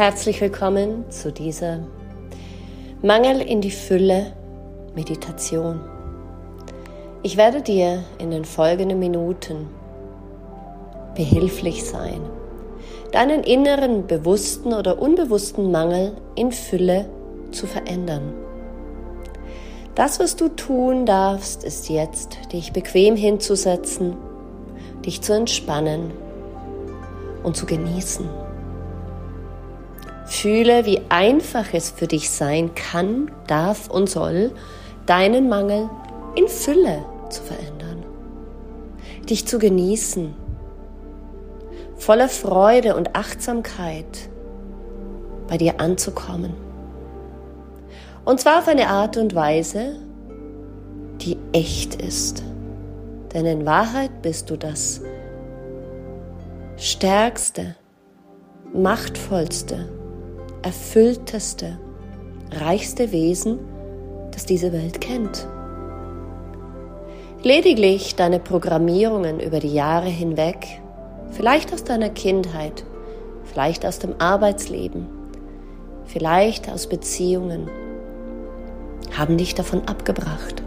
Herzlich willkommen zu dieser Mangel in die Fülle Meditation. Ich werde dir in den folgenden Minuten behilflich sein, deinen inneren bewussten oder unbewussten Mangel in Fülle zu verändern. Das, was du tun darfst, ist jetzt, dich bequem hinzusetzen, dich zu entspannen und zu genießen. Fühle, wie einfach es für dich sein kann, darf und soll, deinen Mangel in Fülle zu verändern. Dich zu genießen, voller Freude und Achtsamkeit bei dir anzukommen. Und zwar auf eine Art und Weise, die echt ist. Denn in Wahrheit bist du das stärkste, machtvollste, erfüllteste, reichste Wesen, das diese Welt kennt. Lediglich deine Programmierungen über die Jahre hinweg, vielleicht aus deiner Kindheit, vielleicht aus dem Arbeitsleben, vielleicht aus Beziehungen, haben dich davon abgebracht.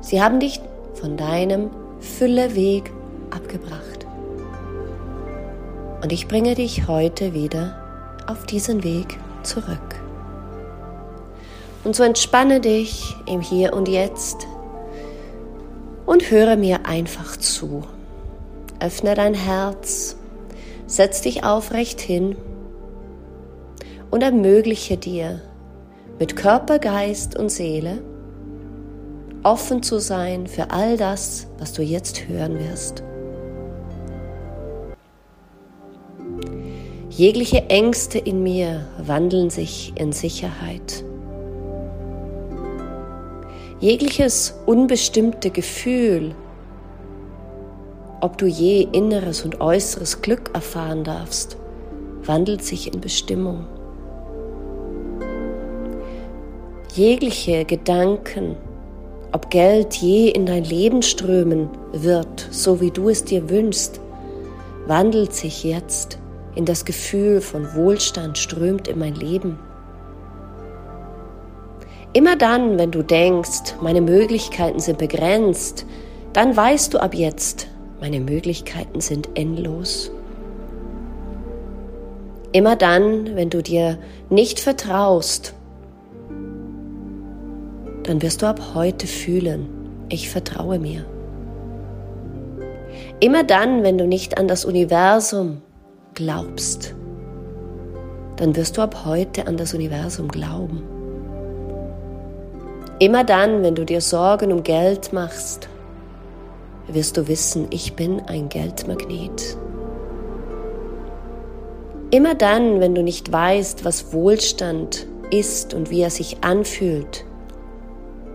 Sie haben dich von deinem Fülleweg abgebracht. Und ich bringe dich heute wieder auf diesen Weg zurück. Und so entspanne dich im Hier und Jetzt und höre mir einfach zu. Öffne dein Herz, setz dich aufrecht hin und ermögliche dir mit Körper, Geist und Seele offen zu sein für all das, was du jetzt hören wirst. Jegliche Ängste in mir wandeln sich in Sicherheit. Jegliches unbestimmte Gefühl, ob du je inneres und äußeres Glück erfahren darfst, wandelt sich in Bestimmung. Jegliche Gedanken, ob Geld je in dein Leben strömen wird, so wie du es dir wünschst, wandelt sich jetzt in das Gefühl von Wohlstand strömt in mein Leben. Immer dann, wenn du denkst, meine Möglichkeiten sind begrenzt, dann weißt du ab jetzt, meine Möglichkeiten sind endlos. Immer dann, wenn du dir nicht vertraust, dann wirst du ab heute fühlen, ich vertraue mir. Immer dann, wenn du nicht an das Universum glaubst, dann wirst du ab heute an das Universum glauben. Immer dann, wenn du dir Sorgen um Geld machst, wirst du wissen, ich bin ein Geldmagnet. Immer dann, wenn du nicht weißt, was Wohlstand ist und wie er sich anfühlt,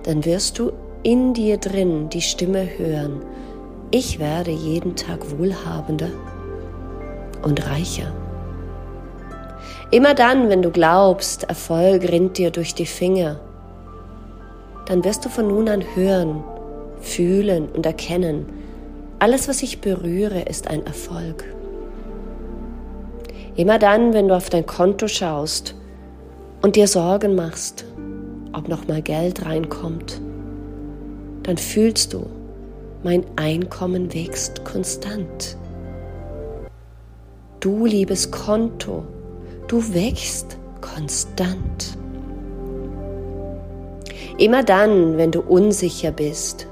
dann wirst du in dir drin die Stimme hören, ich werde jeden Tag wohlhabender und reicher. Immer dann, wenn du glaubst, Erfolg rinnt dir durch die Finger, dann wirst du von nun an hören, fühlen und erkennen, alles, was ich berühre, ist ein Erfolg. Immer dann, wenn du auf dein Konto schaust und dir Sorgen machst, ob noch mal Geld reinkommt, dann fühlst du, mein Einkommen wächst konstant. Du, liebes Konto, Du wächst konstant. Immer dann, wenn du unsicher bist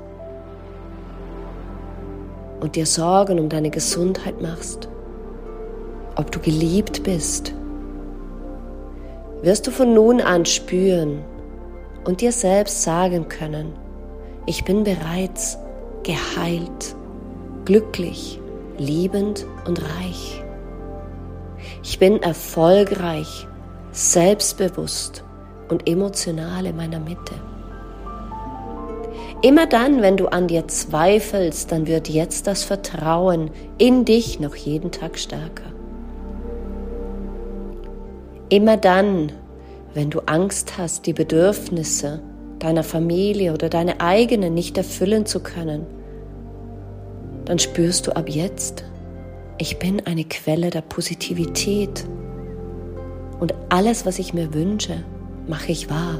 und dir Sorgen um deine Gesundheit machst, ob du geliebt bist, wirst du von nun an spüren und dir selbst sagen können, ich bin bereits geheilt, glücklich, liebend und reich. Ich bin erfolgreich, selbstbewusst und emotional in meiner Mitte. Immer dann, wenn du an dir zweifelst, dann wird jetzt das Vertrauen in dich noch jeden Tag stärker. Immer dann, wenn du Angst hast, die Bedürfnisse deiner Familie oder deine eigenen nicht erfüllen zu können, dann spürst du ab jetzt, ich bin eine Quelle der Positivität. Und alles, was ich mir wünsche, mache ich wahr.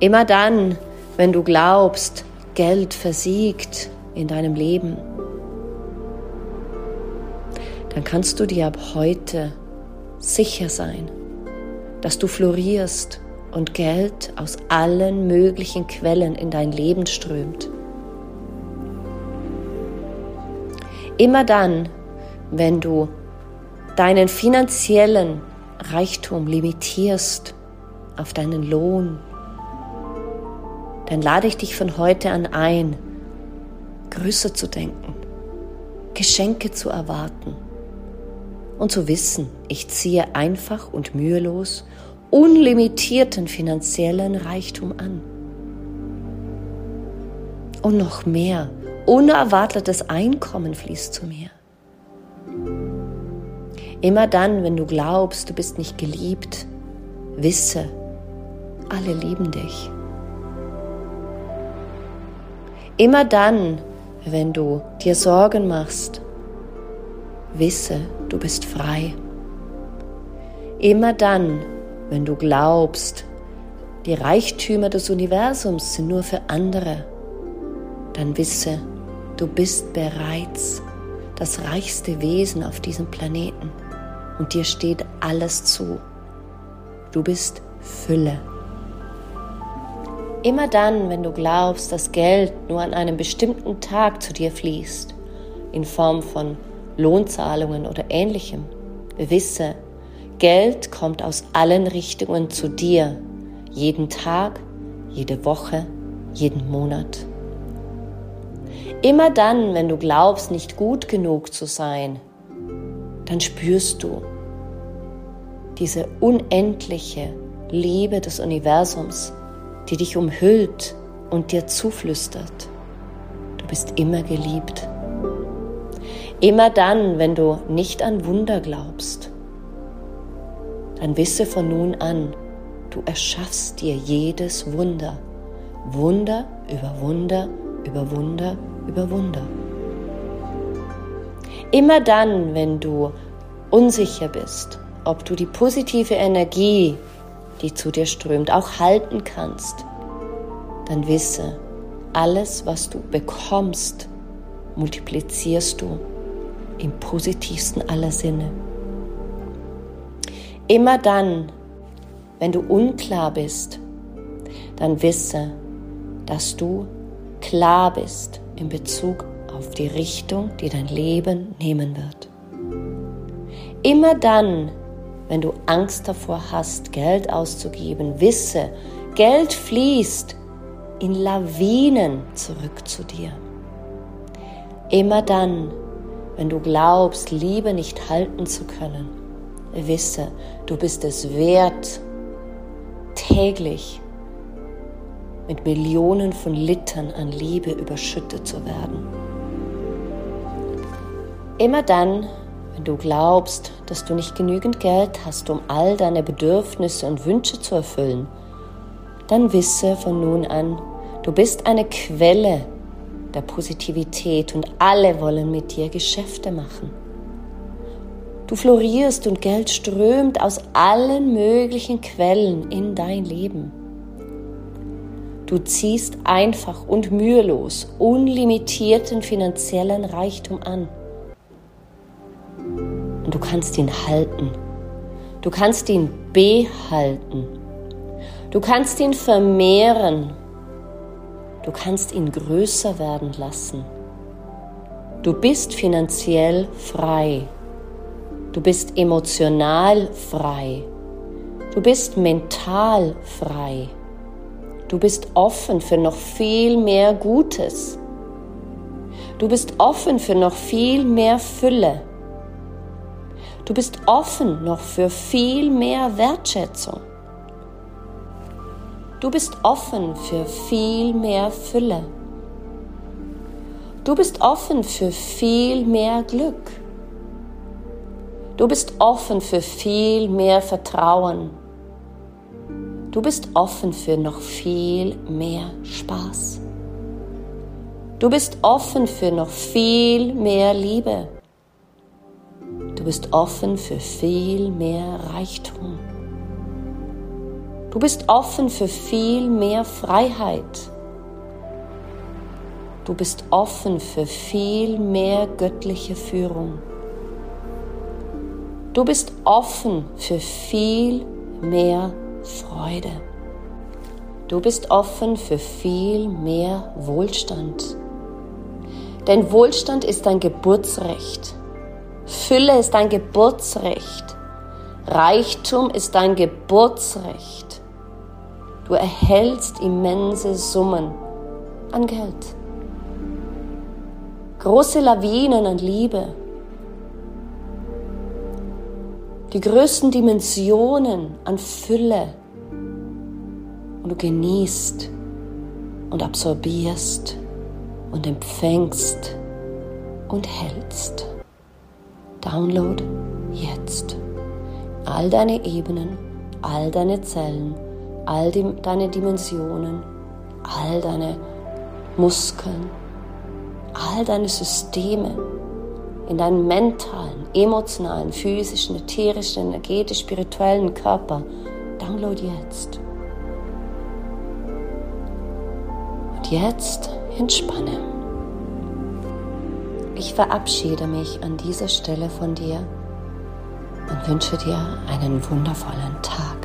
Immer dann, wenn du glaubst, Geld versiegt in deinem Leben, dann kannst du dir ab heute sicher sein, dass du florierst und Geld aus allen möglichen Quellen in dein Leben strömt. Immer dann, wenn du deinen finanziellen Reichtum limitierst auf deinen Lohn, dann lade ich dich von heute an ein, größer zu denken, Geschenke zu erwarten und zu wissen, ich ziehe einfach und mühelos unlimitierten finanziellen Reichtum an. Und noch mehr, unerwartetes Einkommen fließt zu mir. Immer dann, wenn du glaubst, du bist nicht geliebt, wisse, alle lieben dich. Immer dann, wenn du dir Sorgen machst, wisse, du bist frei. Immer dann, wenn du glaubst, die Reichtümer des Universums sind nur für andere, dann wisse, du bist bereits das reichste Wesen auf diesem Planeten und dir steht alles zu. Du bist Fülle. Immer dann, wenn du glaubst, dass Geld nur an einem bestimmten Tag zu dir fließt, in Form von Lohnzahlungen oder ähnlichem. Wisse, Geld kommt aus allen Richtungen zu dir, jeden Tag, jede Woche, jeden Monat. Immer dann, wenn du glaubst, nicht gut genug zu sein, dann spürst du diese unendliche Liebe des Universums, die dich umhüllt und dir zuflüstert. Du bist immer geliebt. Immer dann, wenn du nicht an Wunder glaubst, dann wisse von nun an, du erschaffst dir jedes Wunder. Wunder über Wunder über Wunder über Wunder. Immer dann, wenn du unsicher bist, ob du die positive Energie, die zu dir strömt, auch halten kannst, dann wisse, alles, was du bekommst, multiplizierst du im positivsten aller Sinne. Immer dann, wenn du unklar bist, dann wisse, dass du klar bist in Bezug auf die Richtung, die dein Leben nehmen wird. Immer dann, wenn du Angst davor hast, Geld auszugeben, wisse, Geld fließt in Lawinen zurück zu dir. Immer dann, wenn du glaubst, Liebe nicht halten zu können, wisse, du bist es wert, täglich mit Millionen von Litern an Liebe überschüttet zu werden. Immer dann, wenn du glaubst, dass du nicht genügend Geld hast, um all deine Bedürfnisse und Wünsche zu erfüllen, dann wisse von nun an, du bist eine Quelle der Positivität und alle wollen mit dir Geschäfte machen. Du florierst und Geld strömt aus allen möglichen Quellen in dein Leben. Du ziehst einfach und mühelos unlimitierten finanziellen Reichtum an. und du kannst ihn halten. Du kannst ihn behalten. Du kannst ihn vermehren. Du kannst ihn größer werden lassen. Du bist finanziell frei. Du bist emotional frei. Du bist mental frei. Du bist offen für noch viel mehr Gutes. Du bist offen für noch viel mehr Fülle. Du bist offen noch für viel mehr Wertschätzung. Du bist offen für viel mehr Fülle. Du bist offen für viel mehr Glück. Du bist offen für viel mehr Vertrauen. Du bist offen für noch viel mehr Spaß. Du bist offen für noch viel mehr Liebe. Du bist offen für viel mehr Reichtum. Du bist offen für viel mehr Freiheit. Du bist offen für viel mehr göttliche Führung. Du bist offen für viel mehr Freude. Du bist offen für viel mehr Wohlstand. Denn Wohlstand ist dein Geburtsrecht. Fülle ist dein Geburtsrecht. Reichtum ist dein Geburtsrecht. Du erhältst immense Summen an Geld. Große Lawinen an Liebe. Die größten Dimensionen an Fülle und du genießt und absorbierst und empfängst und hältst. Download jetzt. All deine Ebenen, all deine Zellen, all die, deine Dimensionen, all deine Muskeln, all deine Systeme in deinem mentalen, emotionalen, physischen, ätherischen, energetisch, spirituellen Körper. Download jetzt. jetzt entspanne. Ich verabschiede mich an dieser Stelle von dir und wünsche dir einen wundervollen Tag.